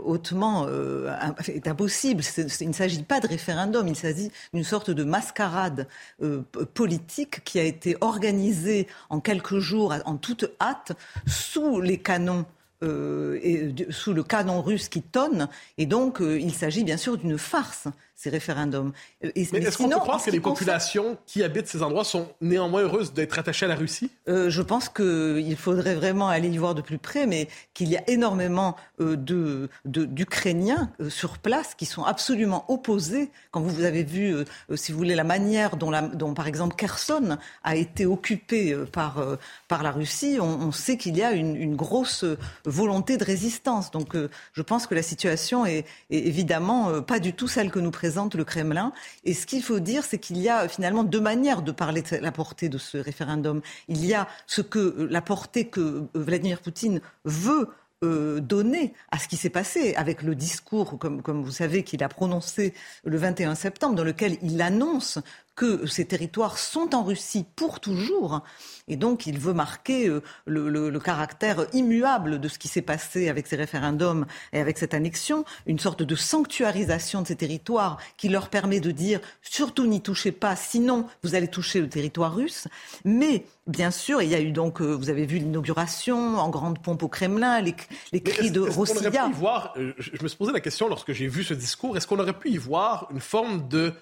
hautement euh, est impossible. il ne s'agit pas de référendum, il s'agit d'une sorte de mascarade euh, politique qui a été organisée en quelques jours, en toute hâte, sous les canons. sous le canon russe qui tonne. Et donc, il s'agit bien sûr d'une farce. Ces référendums. Et, mais, est-ce qu'on peut croire que les populations qui habitent ces endroits sont néanmoins heureuses d'être attachées à la Russie? Euh, Je pense qu'il faudrait vraiment aller y voir de plus près, mais qu'il y a énormément euh, de, d'Ukrainiens euh, sur place qui sont absolument opposés. Quand vous, avez vu, si vous voulez, la manière dont, la, dont par exemple, Kherson a été occupée par, par la Russie, on, sait qu'il y a une, une, grosse volonté de résistance. Donc je pense que la situation est, est évidemment pas du tout celle que nous présentons le Kremlin. Et ce qu'il faut dire, c'est qu'il y a finalement deux manières de parler de la portée de ce référendum. Il y a ce que euh, la portée que euh, Vladimir Poutine veut euh, donner à ce qui s'est passé avec le discours, comme, comme vous savez, qu'il a prononcé le 21 septembre, dans lequel il annonce que ces territoires sont en Russie pour toujours. Et donc, il veut marquer euh, le, caractère immuable de ce qui s'est passé avec ces référendums et avec cette annexion, une sorte de sanctuarisation de ces territoires qui leur permet de dire surtout n'y touchez pas, sinon vous allez toucher le territoire russe. Mais Bien sûr, il y a eu donc, euh, vous avez vu l'inauguration en grande pompe au Kremlin, les, cris de Rossiya. voir, euh, je me suis posé la question lorsque j'ai vu ce discours, est-ce qu'on aurait pu y voir une forme de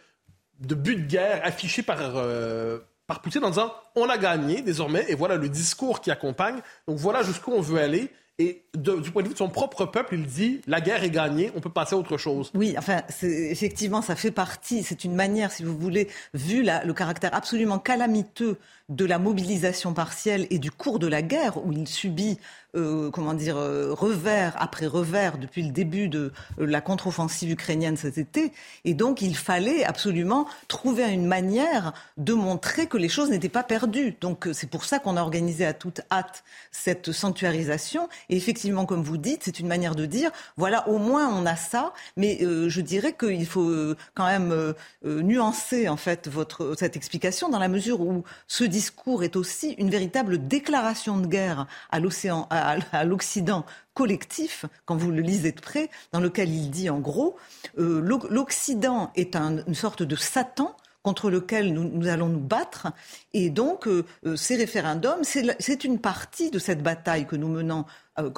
de but de guerre affiché par, euh, par Poutine en disant on a gagné désormais et voilà le discours qui accompagne. Donc voilà jusqu'où on veut aller. Et du point de vue de son propre peuple, il dit la guerre est gagnée, on peut passer à autre chose. Oui, enfin, effectivement, ça fait partie, c'est une manière, si vous voulez, vu le caractère absolument calamiteux de la mobilisation partielle et du cours de la guerre où il subit, euh, comment dire, euh, revers après revers depuis le début de euh, la contre-offensive ukrainienne cet été. Et donc, il fallait absolument trouver une manière de montrer que les choses n'étaient pas perdues. Donc, c'est pour ça qu'on a organisé à toute hâte cette sanctuarisation. Et effectivement, comme vous dites, c'est une manière de dire, voilà, au moins on a ça. Mais je dirais qu'il faut quand même nuancer en fait votre cette explication dans la mesure où ce discours est aussi une véritable déclaration de guerre à l'océan, à, l'Occident collectif, quand vous le lisez de près, dans lequel il dit en gros, euh, l'Occident est une sorte de Satan contre lequel nous, allons nous battre. Et donc, euh, euh, ces référendums, c'est une partie de cette bataille que nous menons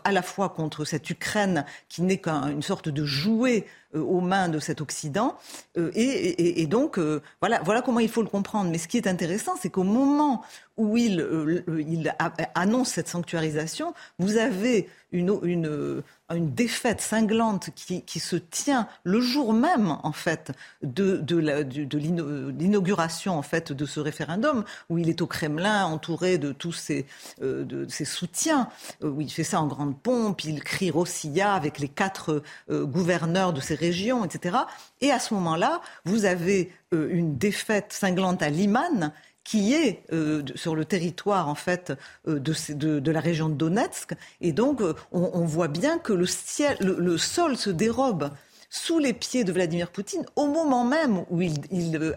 à la fois contre cette Ukraine qui n'est qu'une sorte de jouet euh, aux mains de cet Occident. Euh, et, donc, euh, voilà, voilà comment il faut le comprendre. Mais ce qui est intéressant, c'est qu'au moment où il, annonce cette sanctuarisation, vous avez une, une défaite cinglante qui, se tient le jour même, en fait, de, de, l'inauguration, en fait, de ce référendum, où il est au Kremlin, entouré de tous ses, de ses soutiens, où il fait ça en grande pompe, il crie Rossiya avec les quatre gouverneurs de ces régions, etc. Et à ce moment-là, vous avez euh, une défaite cinglante à Liman qui est euh, sur le territoire en fait euh, de, de, la région de Donetsk. Et donc, on, voit bien que le, ciel, le, sol se dérobe sous les pieds de Vladimir Poutine au moment même où il,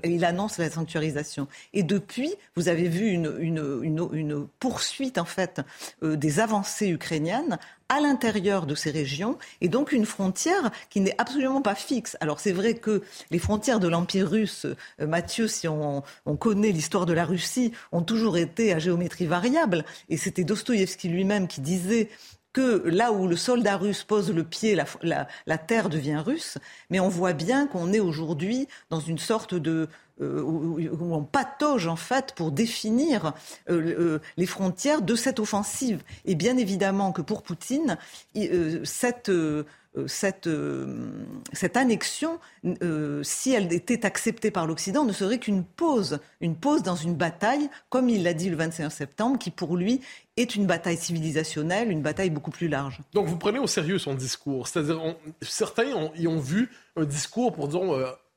il, annonce la sanctuarisation. Et depuis, vous avez vu une, une, une, une poursuite en fait des avancées ukrainiennes à l'intérieur de ces régions et donc une frontière qui n'est absolument pas fixe. Alors c'est vrai que les frontières de l'Empire russe, euh, Mathieu, si on, connaît l'histoire de la Russie, ont toujours été à géométrie variable. Et c'était Dostoïevski lui-même qui disait que là où le soldat russe pose le pied, la terre devient russe. Mais on voit bien qu'on est aujourd'hui dans une sorte de, euh, où, on patauge en fait pour définir euh, euh, les frontières de cette offensive. Et bien évidemment que pour Poutine, cette cette, cette, annexion, si elle était acceptée par l'Occident, ne serait qu'une pause, une pause dans une bataille, comme il l'a dit le 21 septembre, qui pour lui est une bataille civilisationnelle, une bataille beaucoup plus large. Donc vous prenez au sérieux son discours, c'est-à-dire certains y ont vu un discours pour disons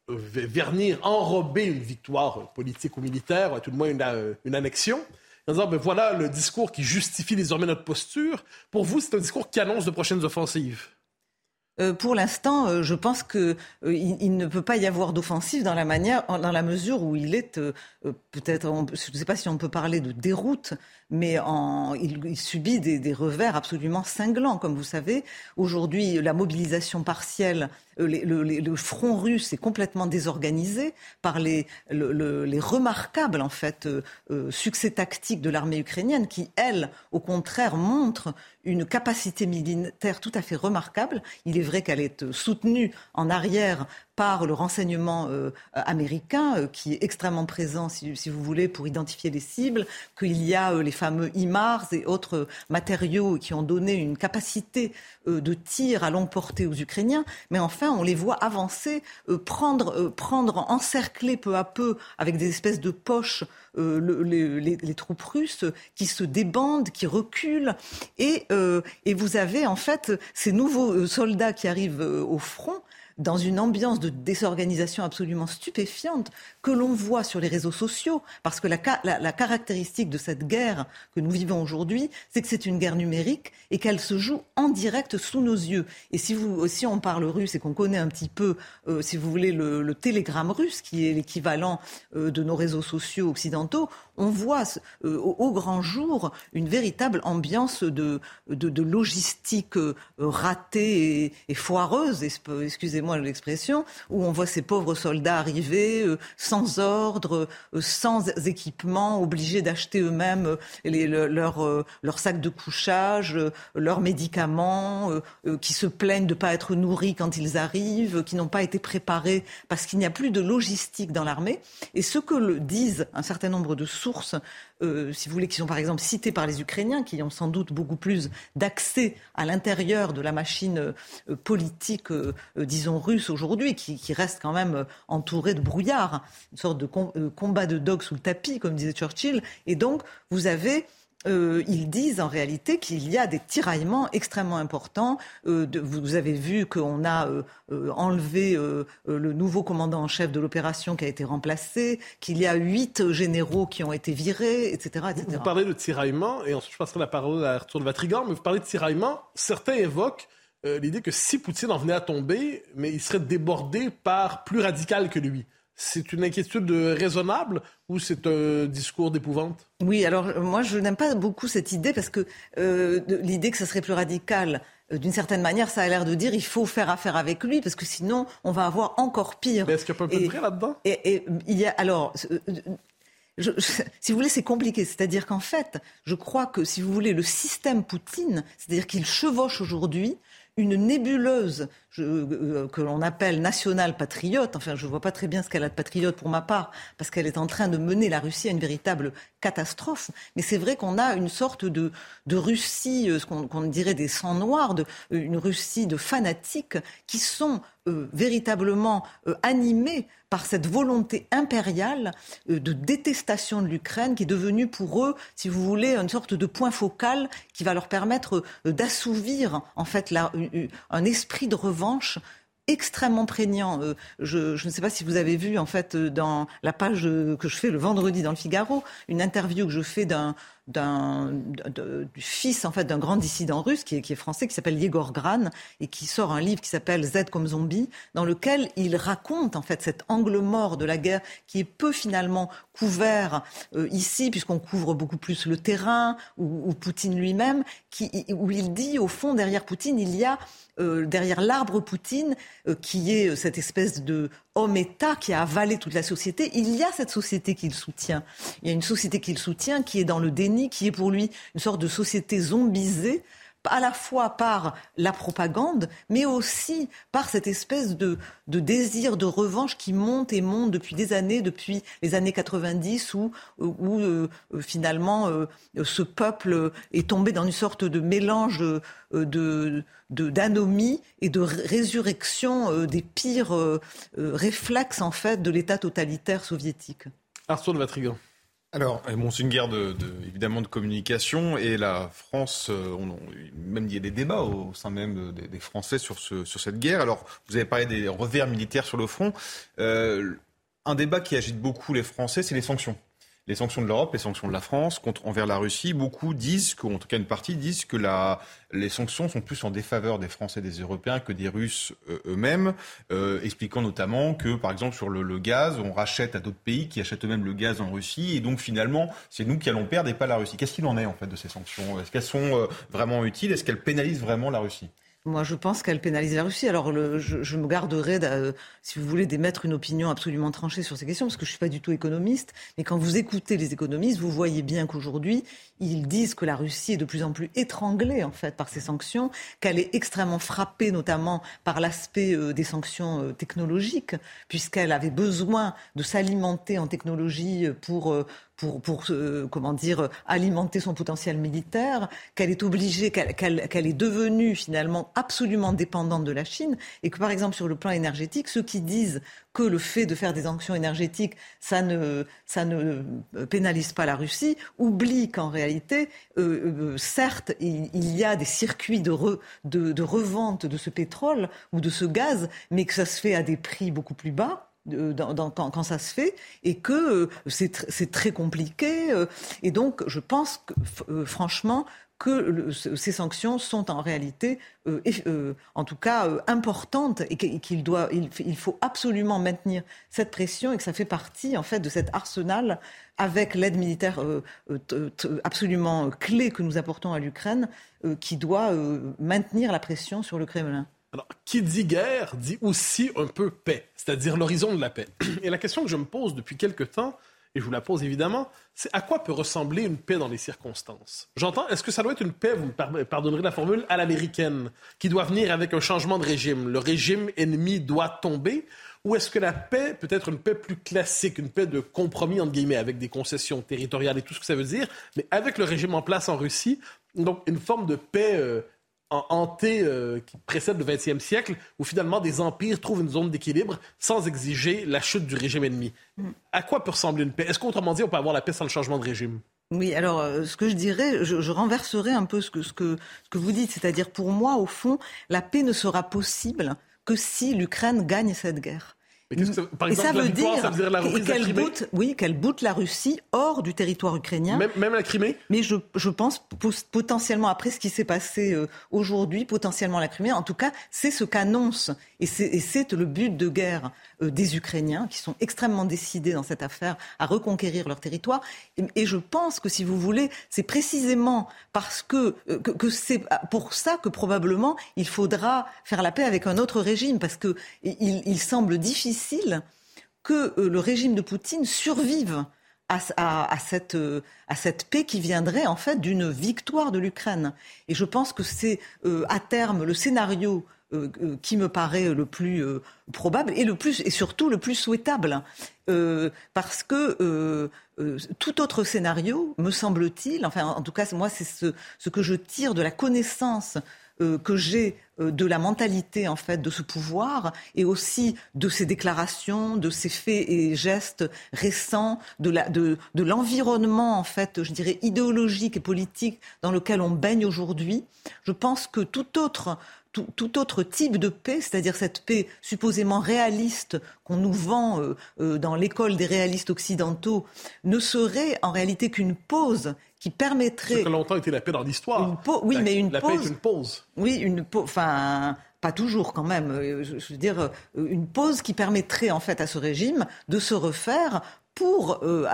vernir, enrober une victoire politique ou militaire, tout le moins une, euh, une annexion, en disant, ben voilà le discours qui justifie désormais notre posture. Pour vous, c'est un discours qui annonce de prochaines offensives. Euh, pour l'instant, euh, je pense qu'il il, ne peut pas y avoir d'offensive dans la manière, dans la mesure où il est peut-être, je ne sais pas si on peut parler de déroute, mais il, subit des, revers absolument cinglants, comme vous savez. Aujourd'hui, la mobilisation partielle, euh, le, front russe est complètement désorganisé par les, remarquables en fait euh, euh, succès tactiques de l'armée ukrainienne, qui elle, au contraire, montre une capacité militaire tout à fait remarquable. Il est vrai qu'elle est soutenue en arrière par le renseignement euh, américain, euh, qui est extrêmement présent, si, vous voulez, pour identifier les cibles, qu'il y a les fameux IMARS et autres matériaux qui ont donné une capacité de tir à longue portée aux Ukrainiens. Mais enfin, on les voit avancer, prendre, prendre, encercler peu à peu avec des espèces de poches les, troupes russes qui se débandent, qui reculent. Et, et vous avez en fait ces nouveaux soldats qui arrivent au front dans une ambiance de désorganisation absolument stupéfiante que l'on voit sur les réseaux sociaux, parce que la, caractéristique de cette guerre que nous vivons aujourd'hui, c'est que c'est une guerre numérique et qu'elle se joue en direct sous nos yeux. Et si, vous, si on parle russe et qu'on connaît un petit peu, euh, si vous voulez, le, le télégramme russe, qui est l'équivalent euh, de nos réseaux sociaux occidentaux, on voit euh, au, grand jour une véritable ambiance de, de, logistique euh, ratée et, foireuse, excusez-moi l'expression, où on voit ces pauvres soldats arriver euh, sans ordre, sans équipement, obligés d'acheter eux-mêmes leurs leur sacs de couchage, leurs médicaments, qui se plaignent de ne pas être nourris quand ils arrivent, qui n'ont pas été préparés parce qu'il n'y a plus de logistique dans l'armée. Et ce que le disent un certain nombre de sources, euh, si vous voulez, qui sont par exemple citées par les Ukrainiens, qui ont sans doute beaucoup plus d'accès à l'intérieur de la machine euh, politique, euh, disons, russe aujourd'hui, qui, reste quand même entourée de brouillard, une sorte de combat de dogs sous le tapis, comme disait Churchill. Et donc, vous avez euh, ils disent en réalité qu'il y a des tiraillements extrêmement importants. Euh, vous avez vu qu'on a euh, enlevé le nouveau commandant en chef de l'opération qui a été remplacé, qu'il y a huit généraux qui ont été virés, etc. Vous, parlez de tiraillement, et ensuite je passerai la parole à Arthur de Vatrigan, mais vous parlez de tiraillement. Certains évoquent l'idée que si Poutine en venait à tomber, mais il serait débordé par plus radical que lui c'est une inquiétude raisonnable ou c'est un discours d'épouvante? Oui, alors moi je n'aime pas beaucoup cette idée parce que euh, l'idée que ça serait plus radical, euh, d'une certaine manière, ça a l'air de dire il faut faire affaire avec lui parce que sinon on va avoir encore pire. Mais est-ce qu'il y a pas un peu de vrai là-dedans? et, il y a alors. Euh, si vous voulez, c'est compliqué. C'est-à-dire qu'en fait, je crois que, si vous voulez, le système Poutine, c'est-à-dire qu'il chevauche aujourd'hui une nébuleuse euh, que l'on appelle nationale patriote. Enfin, je ne vois pas très bien ce qu'elle a de patriote pour ma part, parce qu'elle est en train de mener la Russie à une véritable catastrophe. Mais c'est vrai qu'on a une sorte de, Russie, euh, ce qu'on dirait des sangs noirs, de, une Russie de fanatiques qui sont euh, véritablement animés par cette volonté impériale de détestation de l'Ukraine qui est devenue pour eux, si vous voulez, une sorte de point focal qui va leur permettre d'assouvir en fait un esprit de revanche extrêmement prégnant. Euh, je, je, ne sais pas si vous avez vu en fait dans la page que je fais le vendredi dans le Figaro, une interview que je fais d'un d'un, du fils en fait d'un grand dissident russe qui est, qui est français, qui s'appelle Yegor Gran et qui sort un livre qui s'appelle Z comme zombie, dans lequel il raconte en fait cet angle mort de la guerre qui est peu finalement couvert euh, ici puisqu'on couvre beaucoup plus le terrain ou, ou Poutine lui-même, qui, où il dit au fond derrière Poutine il y a euh, derrière l'arbre Poutine, euh, qui est cette espèce de homme-État qui a avalé toute la société, il y a cette société qu'il soutient. Il y a une société qu'il soutient qui est dans le déni, qui est pour lui une sorte de société zombisée à la fois par la propagande, mais aussi par cette espèce de, désir de revanche qui monte et monte depuis des années, depuis les années 90, où, où euh, finalement euh, ce peuple est tombé dans une sorte de mélange de, d'anomie et de résurrection euh, des pires euh, euh, réflexes en fait de l'État totalitaire soviétique. Arthur de Vatrigan. Alors, bon, c'est une guerre de, évidemment de communication et la France, on, même il y a des débats au sein même des, Français sur, ce, sur cette guerre. Alors, vous avez parlé des revers militaires sur le front. un débat qui agite beaucoup les Français, c'est les sanctions les sanctions de l'Europe, les sanctions de la France contre, envers la Russie, beaucoup disent, que, en tout cas une partie disent que la, les sanctions sont plus en défaveur des Français et des Européens que des Russes euh, eux-mêmes, euh, expliquant notamment que, par exemple, sur le, gaz, on rachète à d'autres pays qui achètent eux-mêmes le gaz en Russie, et donc finalement, c'est nous qui allons perdre et pas la Russie. Qu'est-ce qu'il en est en fait de ces sanctions? Est-ce qu'elles sont euh, vraiment utiles? Est-ce qu'elles pénalisent vraiment la Russie? Moi, je pense qu'elle pénalise la Russie. Alors, je, me garderai, si vous voulez, d'émettre une opinion absolument tranchée sur ces questions, parce que je ne suis pas du tout économiste. Mais quand vous écoutez les économistes, vous voyez bien qu'aujourd'hui, ils disent que la Russie est de plus en plus étranglée, en fait, par ces sanctions, qu'elle est extrêmement frappée, notamment par l'aspect euh, des sanctions euh, technologiques, puisqu'elle avait besoin de s'alimenter en technologie pour euh, pour, pour euh, comment dire, alimenter son potentiel militaire, qu'elle est obligée, qu'elle est devenue finalement absolument dépendante de la Chine, et que par exemple sur le plan énergétique, ceux qui disent que le fait de faire des sanctions énergétiques, ça ne, ça ne euh, pénalise pas la Russie, oublient qu'en réalité, euh, certes, il, y a des circuits de, de, de revente de ce pétrole ou de ce gaz, mais que ça se fait à des prix beaucoup plus bas dans, quand, ça se fait et que euh, c'est très compliqué. Euh, et donc, je pense euh, franchement que ces sanctions sont en réalité, en tout cas, importantes et qu'il faut absolument maintenir cette pression et que ça fait partie en fait de cet arsenal avec l'aide militaire absolument clé que nous apportons à l'Ukraine, qui doit maintenir la pression sur le Kremlin. Alors, qui dit guerre dit aussi un peu paix, c'est-à-dire l'horizon de la paix. Et la question que je me pose depuis quelque temps, et je vous la pose évidemment, c'est à quoi peut ressembler une paix dans les circonstances? J'entends, est-ce que ça doit être une paix, vous me pardonnerez la formule, à l'américaine, qui doit venir avec un changement de régime? Le régime ennemi doit tomber? Ou est-ce que la paix peut être une paix plus classique, une paix de compromis, entre guillemets, avec des concessions territoriales et tout ce que ça veut dire, mais avec le régime en place en Russie, donc une forme de paix euh, hanté euh, qui précède le 20e siècle, où finalement des empires trouvent une zone d'équilibre sans exiger la chute du régime ennemi. Mm. À quoi peut ressembler une paix? Est-ce qu'autrement dit, on peut avoir la paix sans le changement de régime? Oui, alors euh, ce que je dirais, je, renverserai un peu ce que, ce que, ce que vous dites, c'est-à-dire pour moi, au fond, la paix ne sera possible que si l'Ukraine gagne cette guerre. Que, par exemple, ça veut, dire, ça veut dire la qu'elle boute, oui, qu'elle boute la Russie hors du territoire ukrainien. Même, même la Crimée Mais je, je, pense potentiellement, après ce qui s'est passé euh, aujourd'hui, potentiellement la Crimée, en tout cas, c'est ce qu'annonce, et c'est le but de guerre euh, des Ukrainiens, qui sont extrêmement décidés dans cette affaire à reconquérir leur territoire. Et, je pense que, si vous voulez, c'est précisément parce que, euh, que, que c'est pour ça que probablement il faudra faire la paix avec un autre régime, parce qu'il il semble difficile que euh, le régime de Poutine survive à, cette, euh, à cette paix qui viendrait en fait d'une victoire de l'Ukraine. Et je pense que c'est euh, à terme le scénario qui me paraît le plus probable et le plus et surtout le plus souhaitable parce que tout autre scénario me semble-t-il enfin en tout cas moi c'est ce, ce que je tire de la connaissance que j'ai de la mentalité en fait de ce pouvoir et aussi de ses déclarations, de ses faits et gestes récents, de, la, de, de l'environnement en fait, je dirais idéologique et politique dans lequel on baigne aujourd'hui. Je pense que tout autre tout, autre type de paix, c'est-à-dire cette paix supposément réaliste qu'on nous vend euh, euh, dans l'école des réalistes occidentaux, ne serait en réalité qu'une pause qui permettrait. Ce que longtemps été la paix dans l'histoire. Oui, mais une la pause. Paix est une pause. Oui, une pause. Enfin, pas toujours quand même. Euh, je veux dire, une pause qui permettrait en fait à ce régime de se refaire pour, euh,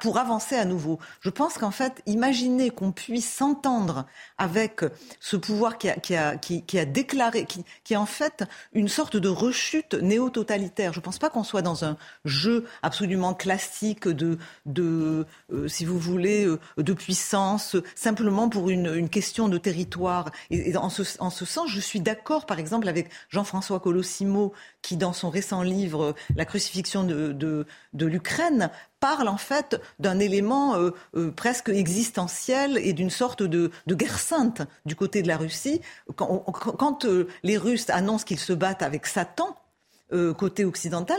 pour avancer à nouveau. Je pense qu'en fait, imaginer qu'on puisse s'entendre avec ce pouvoir qui a, qui a, qui, a déclaré, qui, qui est en fait une sorte de rechute néo-totalitaire. Je ne pense pas qu'on soit dans un jeu absolument classique de, de euh, si vous voulez, euh, de puissance, simplement pour une, une question de territoire. Et, en, ce, en ce sens, je suis d'accord, par exemple, avec Jean-François Colossimo, qui, dans son récent livre La crucifixion de, de, de l'Ukraine, parle en fait d'un élément euh, euh, presque existentiel et d'une sorte de, guerre sainte du côté de la Russie. Quand, euh, les Russes annoncent qu'ils se battent avec Satan, côté occidental,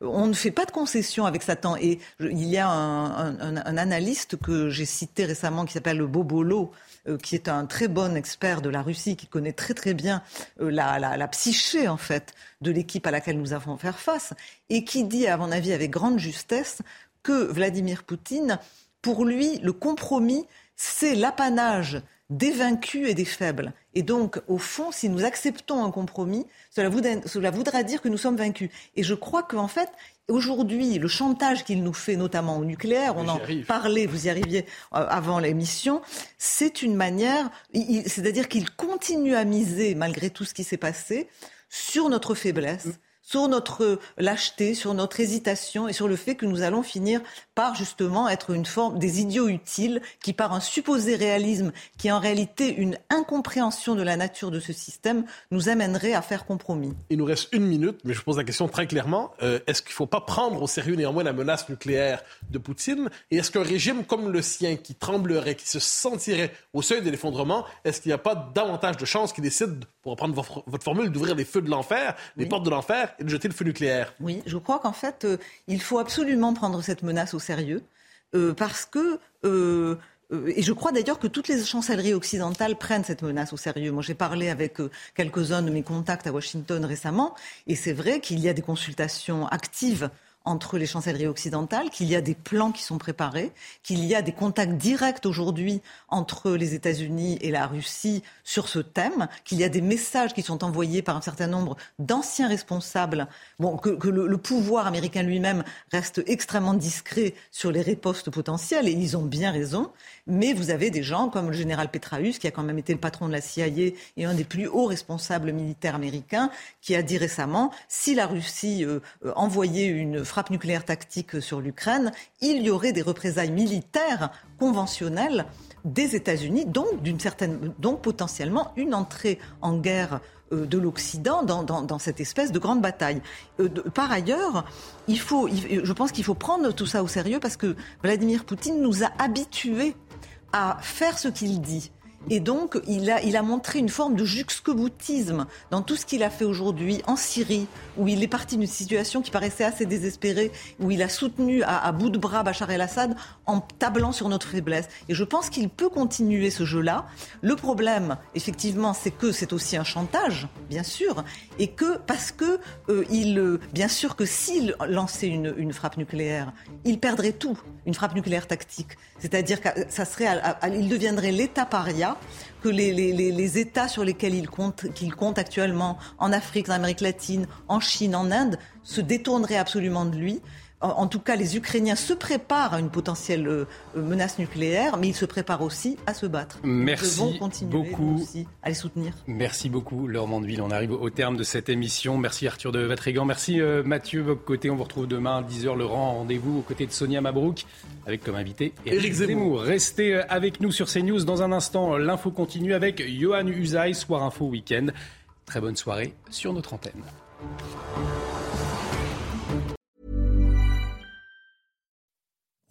on ne fait pas de concession avec Satan. Et il y a un, un analyste que j'ai cité récemment qui s'appelle Bobolo, euh, qui est un très bon expert de la Russie, qui connaît très très bien euh, la, la, psyché en fait de l'équipe à laquelle nous avons faire face, et qui dit, à mon avis, avec grande justesse, que Vladimir Poutine, pour lui, le compromis, c'est l'apanage des vaincus et des faibles. Et donc, au fond, si nous acceptons un compromis, cela voudra, cela voudra dire que nous sommes vaincus. Et je crois qu'en fait, aujourd'hui, le chantage qu'il nous fait, notamment au nucléaire, on en parlait, vous y arriviez euh, avant l'émission, c'est une manière, c'est-à-dire qu'il continue à miser, malgré tout ce qui s'est passé, sur notre faiblesse sur notre lâcheté, sur notre hésitation et sur le fait que nous allons finir par justement être une forme des idiots utiles qui, par un supposé réalisme qui est en réalité une incompréhension de la nature de ce système, nous amènerait à faire compromis. Il nous reste une minute, mais je pose la question très clairement. Euh, est-ce qu'il ne faut pas prendre au sérieux néanmoins la menace nucléaire de Poutine? Et est-ce qu'un régime comme le sien, qui tremblerait, qui se sentirait au seuil de l'effondrement, est-ce qu'il n'y a pas davantage de chances qu'il décide, pour reprendre votre formule, d'ouvrir les feux de l'enfer, les portes de l'enfer de jeter le feu nucléaire. Oui, je crois qu'en fait, euh, il faut absolument prendre cette menace au sérieux euh, parce que. Euh, et je crois d'ailleurs que toutes les chancelleries occidentales prennent cette menace au sérieux. Moi, j'ai parlé avec quelques-uns de mes contacts à Washington récemment, et c'est vrai qu'il y a des consultations actives entre les chancelleries occidentales, qu'il y a des plans qui sont préparés, qu'il y a des contacts directs aujourd'hui entre les États-Unis et la Russie sur ce thème, qu'il y a des messages qui sont envoyés par un certain nombre d'anciens responsables, bon, que, le, pouvoir américain lui-même reste extrêmement discret sur les ripostes potentielles, et ils ont bien raison, mais vous avez des gens comme le général Petraeus, qui a quand même été le patron de la CIA et un des plus hauts responsables militaires américains, qui a dit récemment, si la Russie euh, euh, envoyait une frappe nucléaire tactique sur l'Ukraine, il y aurait des représailles militaires conventionnelles des États-Unis, donc d'une certaine, donc potentiellement une entrée en guerre euh, de l'Occident dans, cette espèce de grande bataille. Euh, par ailleurs, il faut, je pense qu'il faut prendre tout ça au sérieux parce que Vladimir Poutine nous a habitués à faire ce qu'il dit. Et donc, il a, il a montré une forme de juxcoboutisme dans tout ce qu'il a fait aujourd'hui en Syrie, où il est parti d'une situation qui paraissait assez désespérée, où il a soutenu à, bout de bras Bachar el-Assad en tablant sur notre faiblesse. Et je pense qu'il peut continuer ce jeu-là. Le problème, effectivement, c'est que c'est aussi un chantage, bien sûr, et que parce que euh, il, bien sûr que s'il lançait une, une, frappe nucléaire, il perdrait tout, une frappe nucléaire tactique. C'est-à-dire que deviendrait l'État paria que les, États sur lesquels il compte, qu'il compte actuellement, en Afrique, en Amérique latine, en Chine, en Inde, se détourneraient absolument de lui en tout cas, les Ukrainiens se préparent à une potentielle euh, menace nucléaire, mais ils se préparent aussi à se battre. Merci Nous devons continuer beaucoup. Aussi à les soutenir. Merci beaucoup, Laure Mandeville. On arrive au terme de cette émission. Merci Arthur de Vatrigan. Merci euh, Mathieu côté. On vous retrouve demain à 10h le rendez-vous aux côtés de Sonia Mabrouk avec comme invité Eric Zemmour. Restez euh, avec nous sur CNews. Dans un instant, l'info continue avec Johan Usaï, Soir Info Week-end. Très bonne soirée sur notre antenne.